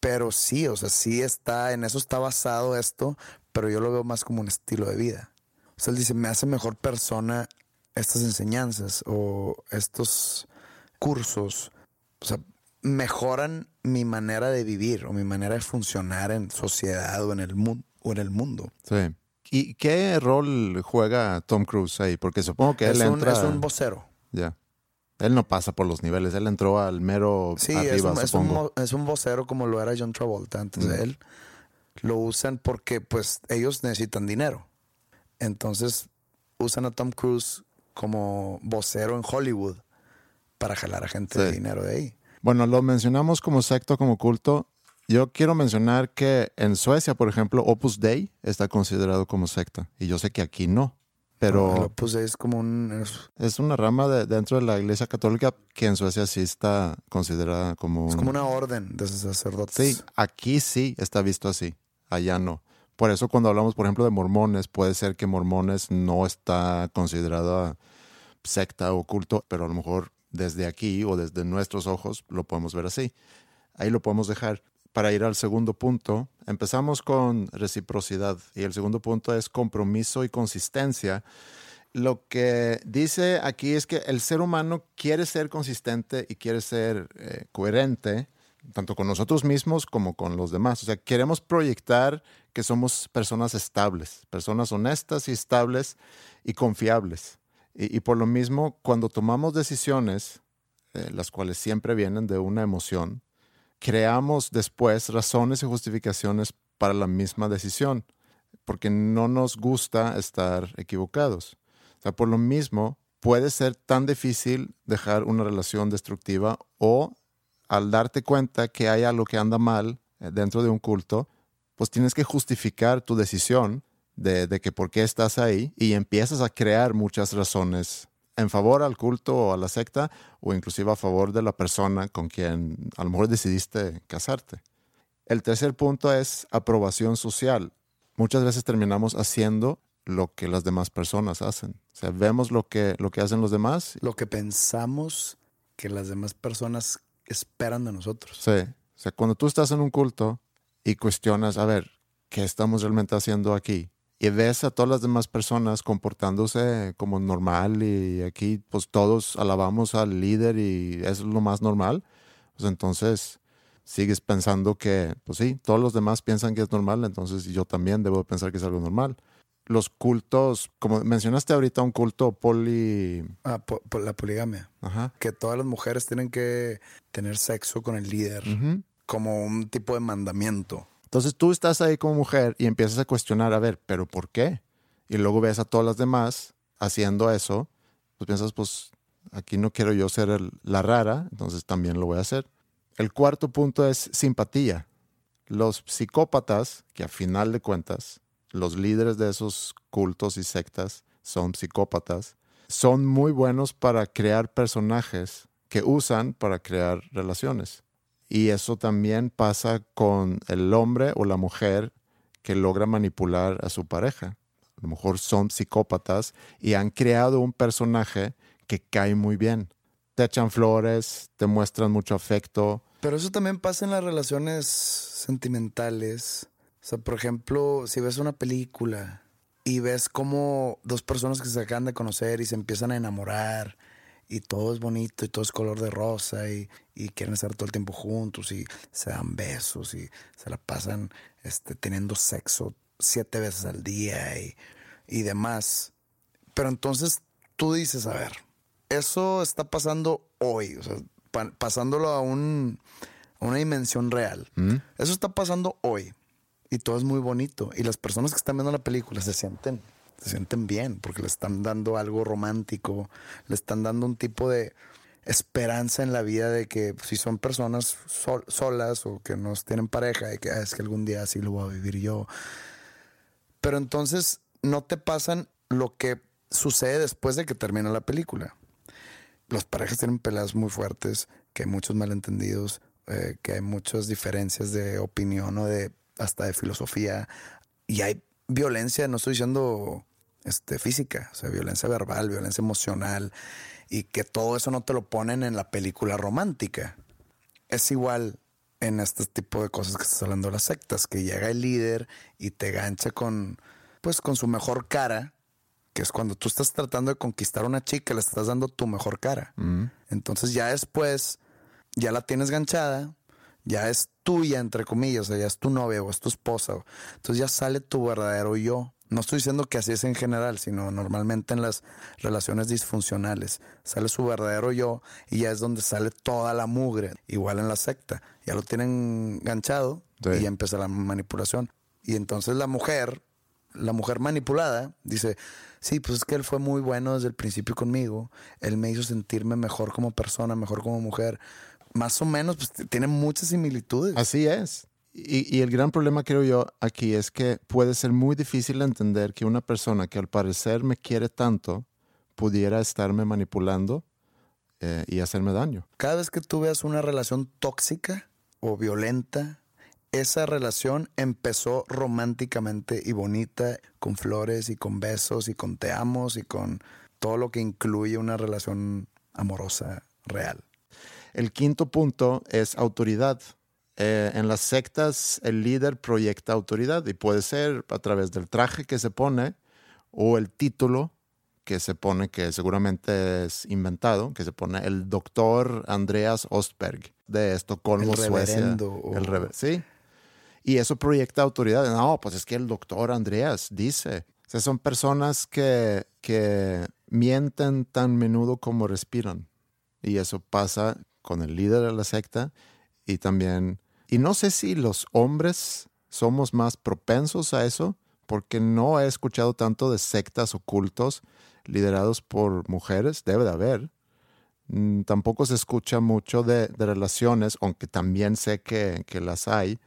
Pero sí, o sea, sí está, en eso está basado esto, pero yo lo veo más como un estilo de vida. O sea, él dice, me hace mejor persona estas enseñanzas o estos cursos. O sea, mejoran mi manera de vivir o mi manera de funcionar en sociedad o en el, mundo o en el mundo. Sí. ¿Y qué rol juega Tom Cruise ahí? Porque supongo que él es un, entra... Es un vocero. Ya. Él no pasa por los niveles, él entró al mero Sí, arriba, es, un, es, un, es un vocero como lo era John Travolta antes Mm. de él. Lo usan porque pues ellos necesitan dinero. Entonces usan a Tom Cruise como vocero en Hollywood para jalar a gente de dinero de ahí. Bueno, lo mencionamos como secto, como culto. Yo quiero mencionar que en Suecia, por ejemplo, Opus Dei está considerado como secta. Y yo sé que aquí no. Pero puse, es como un... es- es una rama de- dentro de la Iglesia Católica que en Suecia sí está considerada como... Es como una orden de sacerdotes. Sí, aquí sí está visto así, allá no. Por eso cuando hablamos, por ejemplo, de mormones, puede ser que mormones no está considerada secta o culto, pero a lo mejor desde aquí o desde nuestros ojos lo podemos ver así. Ahí lo podemos dejar. Para ir al segundo punto, empezamos con reciprocidad y el segundo punto es compromiso y consistencia. Lo que dice aquí es que el ser humano quiere ser consistente y quiere ser eh, coherente, tanto con nosotros mismos como con los demás. O sea, queremos proyectar que somos personas estables, personas honestas y estables y confiables. Y, por lo mismo, cuando tomamos decisiones, eh, las cuales siempre vienen de una emoción, creamos después razones y justificaciones para la misma decisión, porque no nos gusta estar equivocados. O sea, por lo mismo, puede ser tan difícil dejar una relación destructiva o al darte cuenta que hay algo que anda mal eh, dentro de un culto, pues tienes que justificar tu decisión de, de que por qué estás ahí y empiezas a crear muchas razones en favor al culto o a la secta o inclusive a favor de la persona con quien a lo mejor decidiste casarte. El tercer punto es aprobación social. Muchas veces terminamos haciendo lo que las demás personas hacen. O sea, vemos lo que, lo que hacen los demás. Lo que pensamos que las demás personas esperan de nosotros. Sí. O sea, cuando tú estás en un culto y cuestionas, a ver, ¿qué estamos realmente haciendo aquí? Y ves a todas las demás personas comportándose como normal y aquí pues todos alabamos al líder y eso es lo más normal, pues entonces sigues pensando que, pues sí, todos los demás piensan que es normal, entonces yo también debo pensar que es algo normal. Los cultos, como mencionaste ahorita, un culto poli... Ah, po- po- la poligamia. Ajá. Que todas las mujeres tienen que tener sexo con el líder como un tipo de mandamiento. Entonces tú estás ahí como mujer y empiezas a cuestionar, a ver, pero ¿por qué? Y luego ves a todas las demás haciendo eso, pues piensas, pues aquí no quiero yo ser la rara, entonces también lo voy a hacer. El cuarto punto es simpatía. Los psicópatas, que a final de cuentas, los líderes de esos cultos y sectas son psicópatas, son muy buenos para crear personajes que usan para crear relaciones. Y eso también pasa con el hombre o la mujer que logra manipular a su pareja. a lo mejor son psicópatas y han creado un personaje que cae muy bien. Te echan flores, te muestran mucho afecto. Pero eso también pasa en las relaciones sentimentales. O sea, por ejemplo, si ves una película y ves como dos personas que se acaban de conocer y se empiezan a enamorar y todo es bonito y todo es color de rosa y, quieren estar todo el tiempo juntos y se dan besos y se la pasan este, teniendo sexo siete veces al día y, y demás. Pero entonces tú dices, a ver, eso está pasando hoy, o sea, pasándolo a, un, una dimensión real. ¿Mm? Eso está pasando hoy y todo es muy bonito. Y las personas que están viendo la película se sienten, se sienten bien porque le están dando algo romántico, le están dando un tipo de esperanza en la vida de que si son personas solas o que no tienen pareja, de que ah, es que algún día así lo voy a vivir yo. Pero entonces no te pasan lo que sucede después de que termina la película. Las parejas tienen peleas muy fuertes, que hay muchos malentendidos, eh, que hay muchas diferencias de opinión o de hasta de filosofía. Y hay violencia, no estoy diciendo este, física, o sea, violencia verbal, violencia emocional, y que todo eso no te lo ponen en la película romántica. Es igual en este tipo de cosas que estás hablando de las sectas, que llega el líder y te gancha con, pues, con su mejor cara, que es cuando tú estás tratando de conquistar a una chica, le estás dando tu mejor cara. Mm. Entonces ya después, ya la tienes ganchada, ya es tuya, entre comillas, o sea, ya es tu novia o es tu esposa. Entonces ya sale tu verdadero yo. No estoy diciendo que así es en general, sino normalmente en las relaciones disfuncionales. Sale su verdadero yo y ya es donde sale toda la mugre. Igual en la secta. Ya lo tienen ganchado y ya empieza la manipulación. Y entonces la mujer, la mujer manipulada, dice, sí, pues es que él fue muy bueno desde el principio conmigo. Él me hizo sentirme mejor como persona, mejor como mujer más o menos, pues tiene muchas similitudes. Así es. Y, el gran problema, creo yo, aquí es que puede ser muy difícil entender que una persona que al parecer me quiere tanto pudiera estarme manipulando eh, y hacerme daño. Cada vez que tú veas una relación tóxica o violenta, esa relación empezó románticamente y bonita, con flores y con besos y con te amos y con todo lo que incluye una relación amorosa real. El quinto punto es autoridad. Eh, en las sectas el líder proyecta autoridad y puede ser a través del traje que se pone o el título que se pone, que seguramente es inventado, que se pone el doctor Andreas Ostberg de Estocolmo, Suecia. El sí. Y eso proyecta autoridad. No, pues es que el doctor Andreas dice. O sea, son personas que, que mienten tan menudo como respiran. Y eso pasa con el líder de la secta y también, y no sé si los hombres somos más propensos a eso, porque no he escuchado tanto de sectas ocultos liderados por mujeres, debe de haber. Mm, tampoco se escucha mucho de, relaciones, aunque también sé que, que las hay,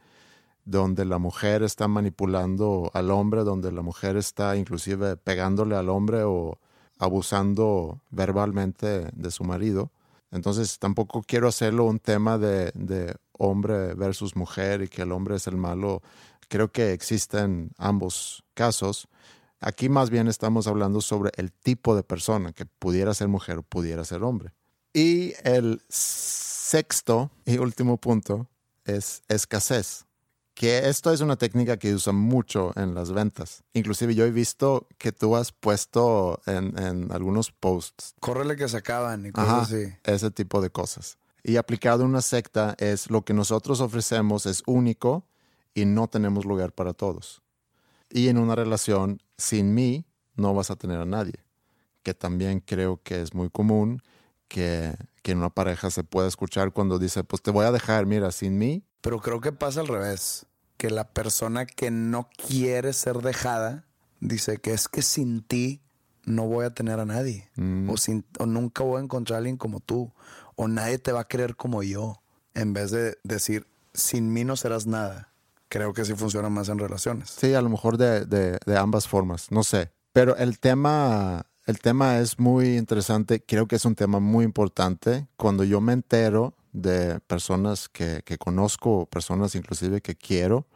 donde la mujer está manipulando al hombre, donde la mujer está inclusive pegándole al hombre o abusando verbalmente de su marido. Entonces tampoco quiero hacerlo un tema de, hombre versus mujer y que el hombre es el malo. Creo que existen ambos casos. Aquí más bien estamos hablando sobre el tipo de persona que pudiera ser mujer o pudiera ser hombre. Y el sexto y último punto es escasez que esto es una técnica que usan mucho en las ventas. Inclusive yo he visto que tú has puesto en, algunos posts. Córrele que se acaban y cosas así. Ese tipo de cosas. Y aplicado en una secta es lo que nosotros ofrecemos es único y no tenemos lugar para todos. Y en una relación, sin mí, no vas a tener a nadie. Que también creo que es muy común que, que en una pareja se pueda escuchar cuando dice, pues te voy a dejar, mira, sin mí. Pero creo que pasa al revés que la persona que no quiere ser dejada dice que es que sin ti no voy a tener a nadie mm. o, sin, o nunca voy a encontrar a alguien como tú o nadie te va a querer como yo en vez de decir sin mí no serás nada. Creo que sí funciona más en relaciones. Sí, a lo mejor de, de ambas formas, no sé. Pero el tema, el tema es muy interesante, creo que es un tema muy importante. Cuando yo me entero de personas que, que conozco, personas inclusive que quiero,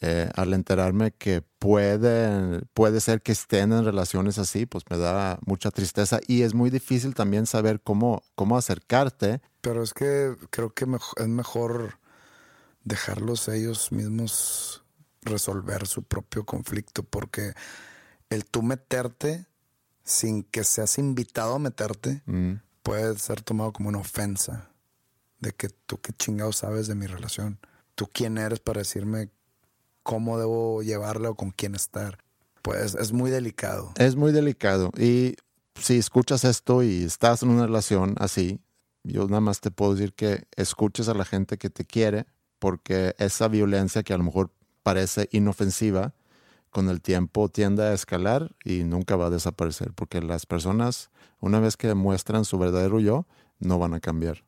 eh, al enterarme que puede, puede ser que estén en relaciones así, pues me da mucha tristeza y es muy difícil también saber cómo, cómo acercarte. Pero es que creo que es mejor dejarlos ellos mismos resolver su propio conflicto, porque el tú meterte sin que seas invitado a meterte Mm. puede ser tomado como una ofensa de que tú qué chingado sabes de mi relación. Tú quién eres para decirme cómo debo llevarla o con quién estar. Pues es muy delicado. Es muy delicado y si escuchas esto y estás en una relación así, yo nada más te puedo decir que escuches a la gente que te quiere porque esa violencia que a lo mejor parece inofensiva, con el tiempo tiende a escalar y nunca va a desaparecer porque las personas, una vez que muestran su verdadero yo, no van a cambiar.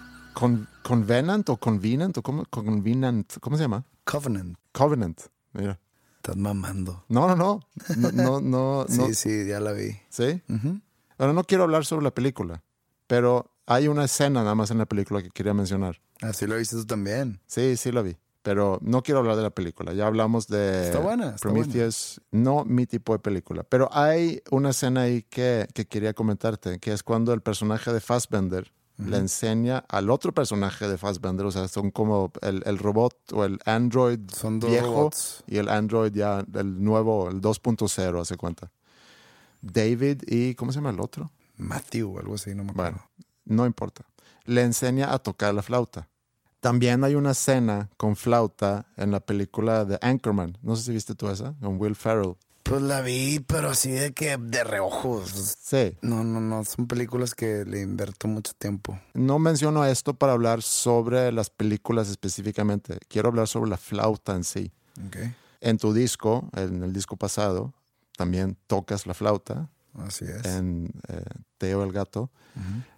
Con- Convenant o Convenant o cómo, Convenant, ¿cómo se llama? Covenant. Covenant. Mira. Estás mamando. No, no, no. No, no, no. Sí, no. sí, ya la vi. ¿Sí? Bueno, no quiero hablar sobre la película, pero hay una escena nada más en la película que quería mencionar. Así lo viste tú también. Sí, sí la vi, pero no quiero hablar de la película. Ya hablamos de Está buena, está Prometheus, no mi tipo de película. Pero hay una escena ahí que, que quería comentarte, que es cuando el personaje de Fassbender le enseña al otro personaje de Fassbender, o sea, son como el, el robot o el android Son viejo robots. y el android ya, el nuevo, el 2.0, hace cuenta. David y, ¿cómo se llama el otro? Matthew o algo así, no me acuerdo. Bueno, no importa. Le enseña a tocar la flauta. También hay una escena con flauta en la película de Anchorman. No sé si viste tú esa, con Will Ferrell. Pues la vi, pero así de que de reojos. Sí. No, no, no. Son películas que le invierto mucho tiempo. No menciono esto para hablar sobre las películas específicamente. Quiero hablar sobre la flauta en sí. Ok. En tu disco, en el disco pasado, también tocas la flauta Así es. en eh, Teo el Gato.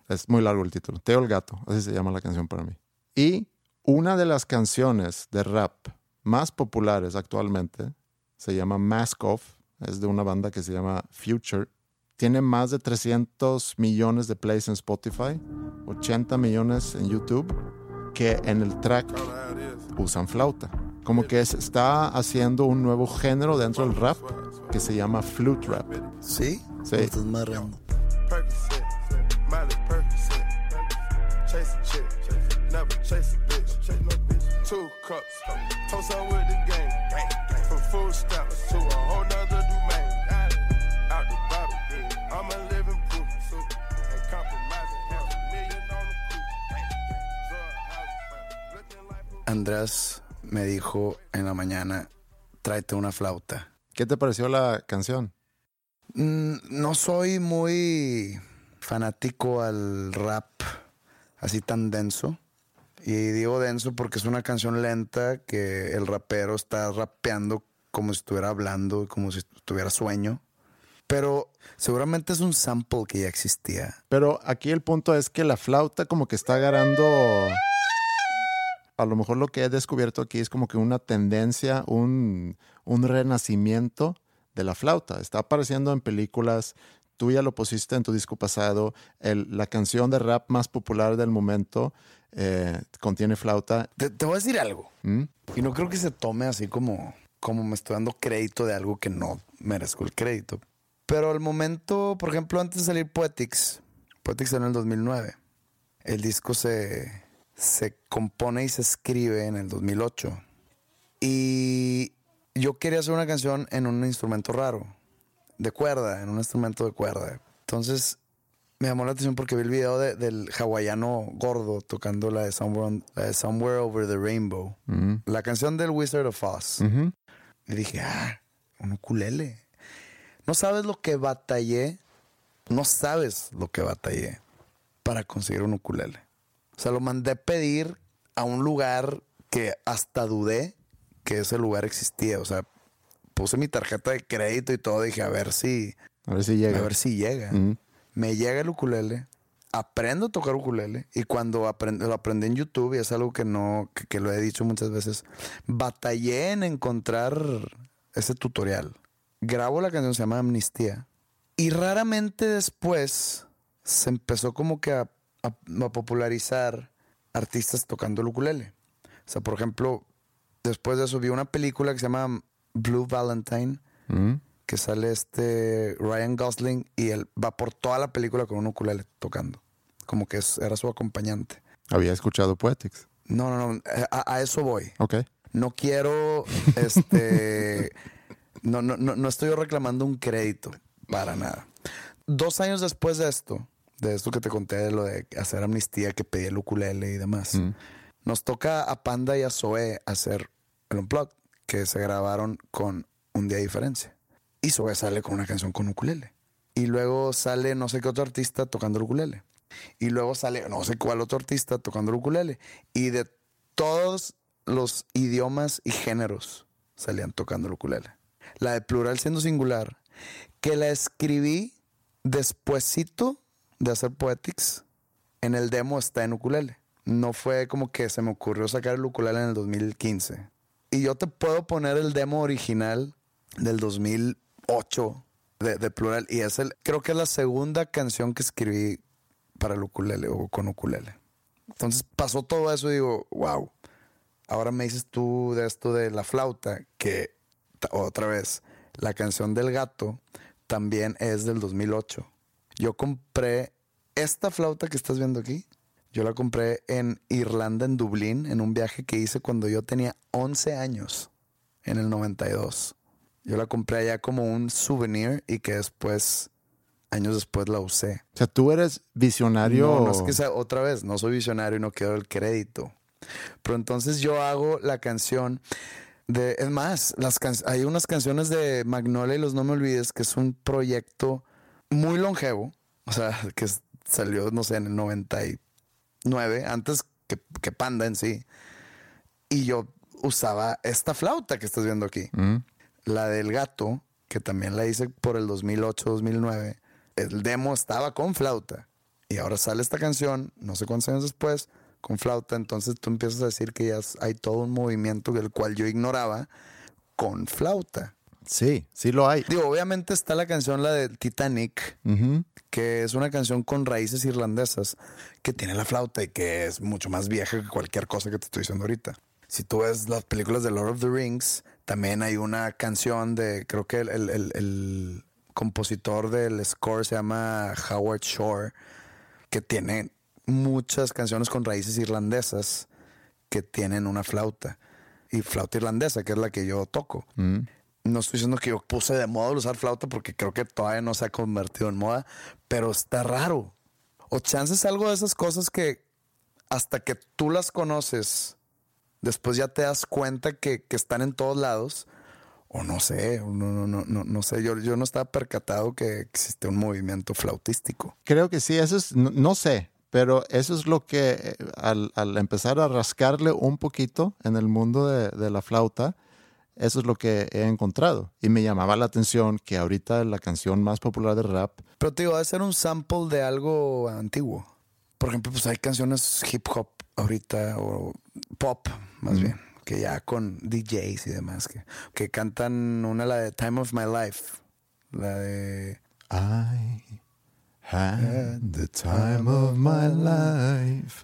Es muy largo el título. Teo el Gato, así se llama la canción para mí. Y una de las canciones de rap más populares actualmente se llama Mask Off. Es de una banda que se llama Future. Tiene más de 300 millones de plays en Spotify, 80 millones en YouTube, que en el track usan flauta. Como que se está haciendo un nuevo género dentro del rap que se llama flute rap. ¿Sí? Sí. Estás marrando. Percocet, Miley Percocet. Chase a chick, never chase a bitch. Chase no bitch. Two cups, toast up with the game. From food stamps Andrés me dijo en la mañana, tráete una flauta. ¿Qué te pareció la canción? Mm, no soy muy fanático al rap así tan denso. Y digo denso porque es una canción lenta que el rapero está rapeando como si estuviera hablando, como si tuviera sueño. Pero seguramente es un sample que ya existía. Pero aquí el punto es que la flauta como que está agarrando... A lo mejor lo que he descubierto aquí es como que una tendencia, un, un renacimiento de la flauta. Está apareciendo en películas, tú ya lo pusiste en tu disco pasado, el- la canción de rap más popular del momento eh, contiene flauta. Te, te voy a decir algo. ¿Mm? Y no creo que se tome así como, como me estoy dando crédito de algo que no merezco el crédito. Pero al momento, por ejemplo, antes de salir Poetics, Poetics en el 2009, el disco se, se compone y se escribe en el 2008. Y yo quería hacer una canción en un instrumento raro, de cuerda, en un instrumento de cuerda. Entonces me llamó la atención porque vi el video de- del hawaiano gordo tocando la de, Somewhere, la de Somewhere Over the Rainbow, la canción del Wizard of Oz. Y dije, ah, un ukulele. No sabes lo que batallé, no sabes lo que batallé para conseguir un ukulele. O sea, lo mandé pedir a un lugar que hasta dudé que ese lugar existía. O sea, puse mi tarjeta de crédito y todo. Dije, a ver si, A ver si llega. a ver si llega. Me llega el ukulele, aprendo a tocar ukulele y cuando aprend- lo aprendí en YouTube, y es algo que no, que, que lo he dicho muchas veces, batallé en encontrar ese tutorial. Grabo la canción, se llama Amnistía. Y raramente después se empezó como que a, a- a popularizar artistas tocando el ukulele. O sea, por ejemplo, después de eso vi una película que se llama Blue Valentine, Ujú. que sale este Ryan Gosling y él va por toda la película con un ukulele tocando. Como que era su acompañante. Había escuchado Poetics. No, no, no, a, a eso voy. Ok. No quiero, este, no, no, no, no estoy reclamando un crédito, para nada. Dos años después de esto, de esto que te conté, de lo de hacer amnistía, que pedí el ukulele y demás, nos toca a Panda y a Zoe hacer el Unplugged, que se grabaron con un día de diferencia. Y Zoe sale con una canción con ukulele. Y luego sale no sé qué otro artista tocando el ukulele. Y luego sale no sé cuál otro artista tocando el ukulele. Y de todos los idiomas y géneros salían tocando el ukulele. La de plural siendo singular, que la escribí despuesito de hacer Poetics, en el demo está en ukulele. No fue como que se me ocurrió sacar el ukulele en el 2015. Y yo te puedo poner el demo original del 2008 de, plural. Y es el, creo que es la segunda canción que escribí para el ukulele o con ukulele. Entonces pasó todo eso y digo, wow. Ahora me dices tú de esto de la flauta, que otra vez, la canción del gato también es del 2008. Yo compré esta flauta que estás viendo aquí. Yo la compré en Irlanda, en Dublín, en un viaje que hice cuando yo tenía 11 años, en el 92. Yo la compré allá como un souvenir y que después, años después la usé. O sea, tú eres visionario. No, no es que sea otra vez, no soy visionario y no quiero el crédito. Pero entonces yo hago la canción de, es más, las can- hay unas canciones de Magnolia y los No Me Olvides que es un proyecto muy longevo, o sea, que salió, no sé, en el 99, antes que, que Panda en sí. Y yo usaba esta flauta que estás viendo aquí. La del gato, que también la hice por el 2008-2009. El demo estaba con flauta. Y ahora sale esta canción, no sé cuántos años después, con flauta. Entonces tú empiezas a decir que ya hay todo un movimiento del cual yo ignoraba con flauta. Sí, sí lo hay. Digo, obviamente está la canción, la de Titanic, que es una canción con raíces irlandesas, que tiene la flauta y que es mucho más vieja que cualquier cosa que te estoy diciendo ahorita. Si tú ves las películas de Lord of the Rings, también hay una canción de, creo que el, el- el- el compositor del score se llama Howard Shore, que tiene muchas canciones con raíces irlandesas que tienen una flauta. Y flauta irlandesa, que es la que yo toco. No estoy diciendo que yo puse de moda usar flauta porque creo que todavía no se ha convertido en moda, pero está raro. O chances algo de esas cosas que hasta que tú las conoces, después ya te das cuenta que, que están en todos lados. O no sé, no, no, no, no, no sé. Yo, yo no estaba percatado que existe un movimiento flautístico. Creo que sí, eso es, no, no sé, pero eso es lo que eh, al, al empezar a rascarle un poquito en el mundo de, de la flauta, eso es lo que he encontrado. Y me llamaba la atención que ahorita la canción más popular de rap, Pero te digo, debe ser un sample de algo antiguo. Por ejemplo, pues hay canciones hip hop ahorita, o pop, más bien, que ya con DJs y demás, que, que cantan una, la de Time of My Life, la de... I had the time of my life.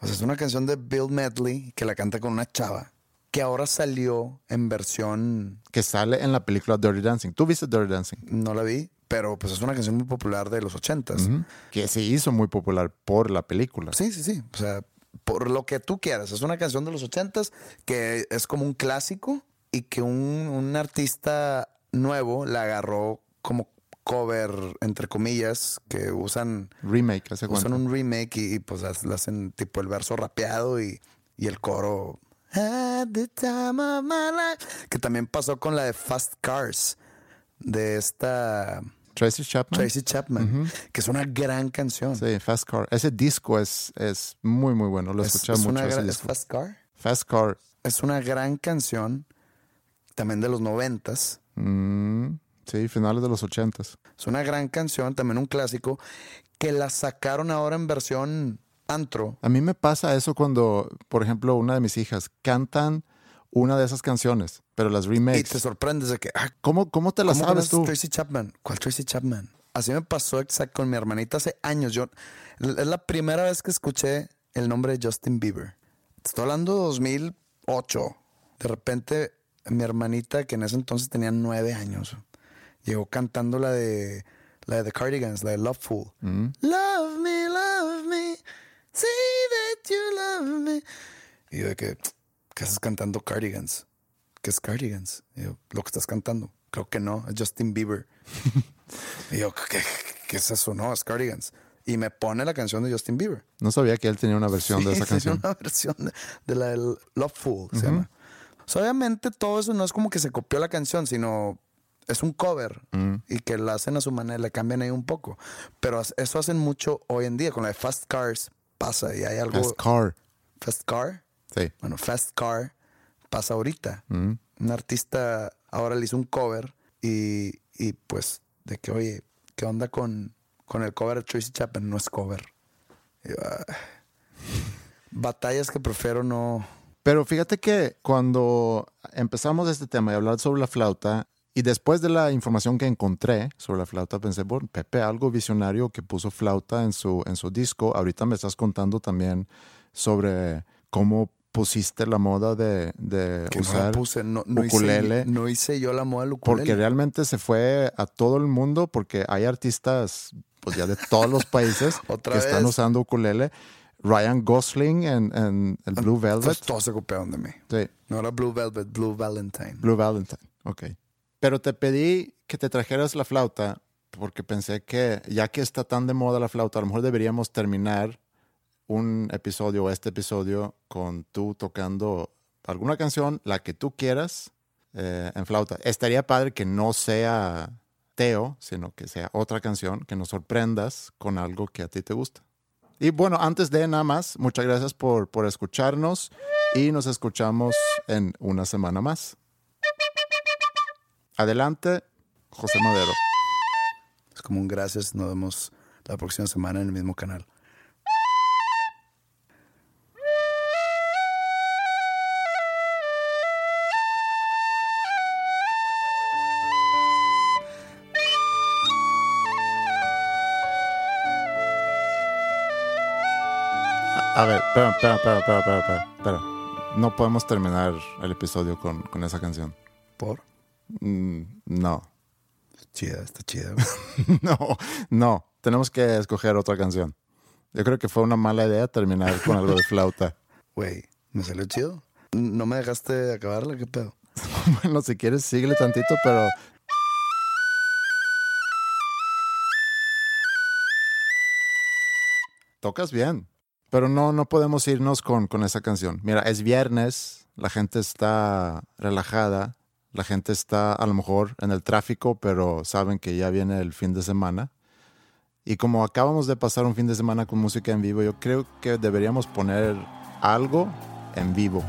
O sea, es una canción de Bill Medley que la canta con una chava. Que ahora salió en versión, Que sale en la película Dirty Dancing. ¿Tú viste Dirty Dancing? no la vi, pero pues es una canción muy popular de los ochentas. Que se hizo muy popular por la película. Sí, sí, sí. O sea, por lo que tú quieras. Es una canción de los ochentas que es como un clásico y que un, un artista nuevo la agarró como cover, entre comillas, que usan, Remake, hace usan un remake y, y, pues hacen tipo el verso rapeado y, y el coro. At the time of my life. Que también pasó con la de Fast Cars de esta Tracy Chapman. Tracy Chapman, que es una gran canción. Sí, Fast Car. Ese disco es, es muy, muy bueno. Lo Es- escuché es mucho. una ese gran- ¿Es. Fast Car? Fast Car. Es una gran canción, también de los noventas. Mm, sí, finales de los ochentas. Es una gran canción, también un clásico, que la sacaron ahora en versión antro. A mí me pasa eso cuando, por ejemplo, una de mis hijas cantan una de esas canciones, pero las Y remakes. te sorprendes de que, ah, ¿Cómo, ¿Cómo te las ¿cómo sabes tú? Tracy Chapman. ¿Cuál Tracy Chapman? Así me pasó exacto con mi hermanita hace años. Yo, es la primera vez que escuché el nombre de Justin Bieber. Estoy hablando de 2008. De repente, mi hermanita, que en ese entonces tenía nueve años, llegó cantando la de la de The Cardigans, la de Loveful. Mm. Love me, love me, say that you love me. Y yo de que, ¿qué haces cantando Cardigans? ¿Qué es Cardigans? Y yo, lo que estás cantando. Creo que no, es Justin Bieber. y yo, ¿qué, qué es eso? No, es Cardigans. Y me pone la canción de Justin Bieber. No sabía que él tenía una versión de Sí, esa tiene canción. una versión de, de la del Loveful, se llama. O sea, obviamente todo eso no es como que se copió la canción, sino es un cover Mm. y que la hacen a su manera, le cambian ahí un poco. Pero eso hacen mucho hoy en día. Con la de Fast Cars pasa y hay algo. Fast Car. Fast Car. Sí. Bueno, Fast Car pasa ahorita. Mm. Un artista ahora le hizo un cover y, y pues de que, oye, ¿qué onda con, con el cover de Tracy Chapman? No es cover. Y batallas que prefiero no... Pero fíjate que cuando empezamos este tema y hablar sobre la flauta, y después de la información que encontré sobre la flauta, pensé, bueno, Pepe, algo visionario que puso flauta en su, en su disco. Ahorita me estás contando también sobre cómo pusiste la moda de, de que no usar puse, no, no ukulele. Hice, no hice yo la moda del ukulele. porque realmente se fue a todo el mundo, porque hay artistas pues ya de todos los países que están vez. usando ukulele. Ryan Gosling en, en el Blue Velvet. Entonces, todos se copiaron de mí. Sí. No era Blue Velvet, Blue Valentine. Blue Valentine, ok. Pero te pedí que te trajeras la flauta porque pensé que ya que está tan de moda la flauta, a lo mejor deberíamos terminar un episodio o este episodio con tú tocando alguna canción, la que tú quieras, eh, en flauta. Estaría padre que no sea Teo, sino que sea otra canción, que nos sorprendas con algo que a ti te gusta. Y bueno, antes de nada más, muchas gracias por, por escucharnos y nos escuchamos en una semana más. Adelante, José Madero. Es como un gracias. Nos vemos la próxima semana en el mismo canal. A ver, espera, espera, espera, espera, espera, espera. No podemos terminar el episodio con, con esa canción. ¿Por? Mm, no, Chida, está chida. no, no. Tenemos que escoger otra canción. Yo creo que fue una mala idea terminar con algo de flauta. Güey, ¿me salió chido? ¿No me dejaste acabarla? ¿Qué pedo? Bueno, si quieres, síguele tantito, pero tocas bien. Pero no, no podemos irnos con, con esa canción. Mira, es viernes, la gente está relajada, la gente está a lo mejor en el tráfico, pero saben que ya viene el fin de semana. Y como acabamos de pasar un fin de semana con música en vivo, yo creo que deberíamos poner algo en vivo,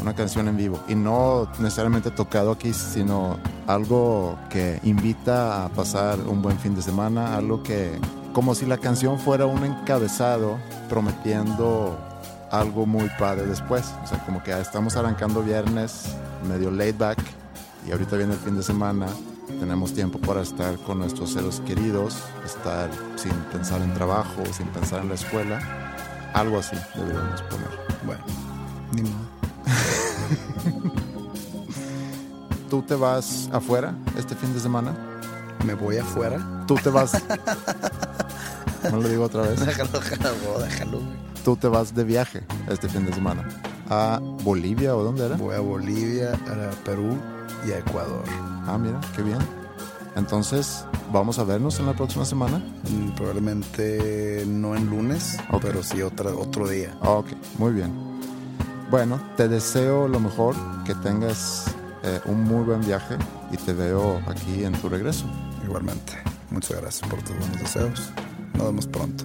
una canción en vivo. Y no necesariamente tocado aquí, sino algo que invita a pasar un buen fin de semana, algo que, como si la canción fuera un encabezado prometiendo algo muy padre después. O sea, como que estamos arrancando viernes, medio laid back, y ahorita viene el fin de semana. Tenemos tiempo para estar con nuestros seres queridos, estar sin pensar en trabajo, sin pensar en la escuela. Algo así deberíamos poner. Bueno, ni modo. ¿Tú te vas afuera este fin de semana? Me voy afuera. ¿Tú te vas? no lo digo otra vez. Déjalo, déjalo, déjalo. Tú te vas de viaje este fin de semana. ¿A Bolivia o dónde era? Voy a Bolivia, a Perú y a Ecuador. Ah, mira, qué bien. Entonces, vamos a vernos en la próxima semana. Mm, Probablemente no en lunes, Ok. pero sí otra, otro día. Ah, Ok, muy bien. Bueno, te deseo lo mejor, que tengas eh, un muy buen viaje y te veo aquí en tu regreso. Igualmente. Muchas gracias por tus buenos deseos. Nos vemos pronto.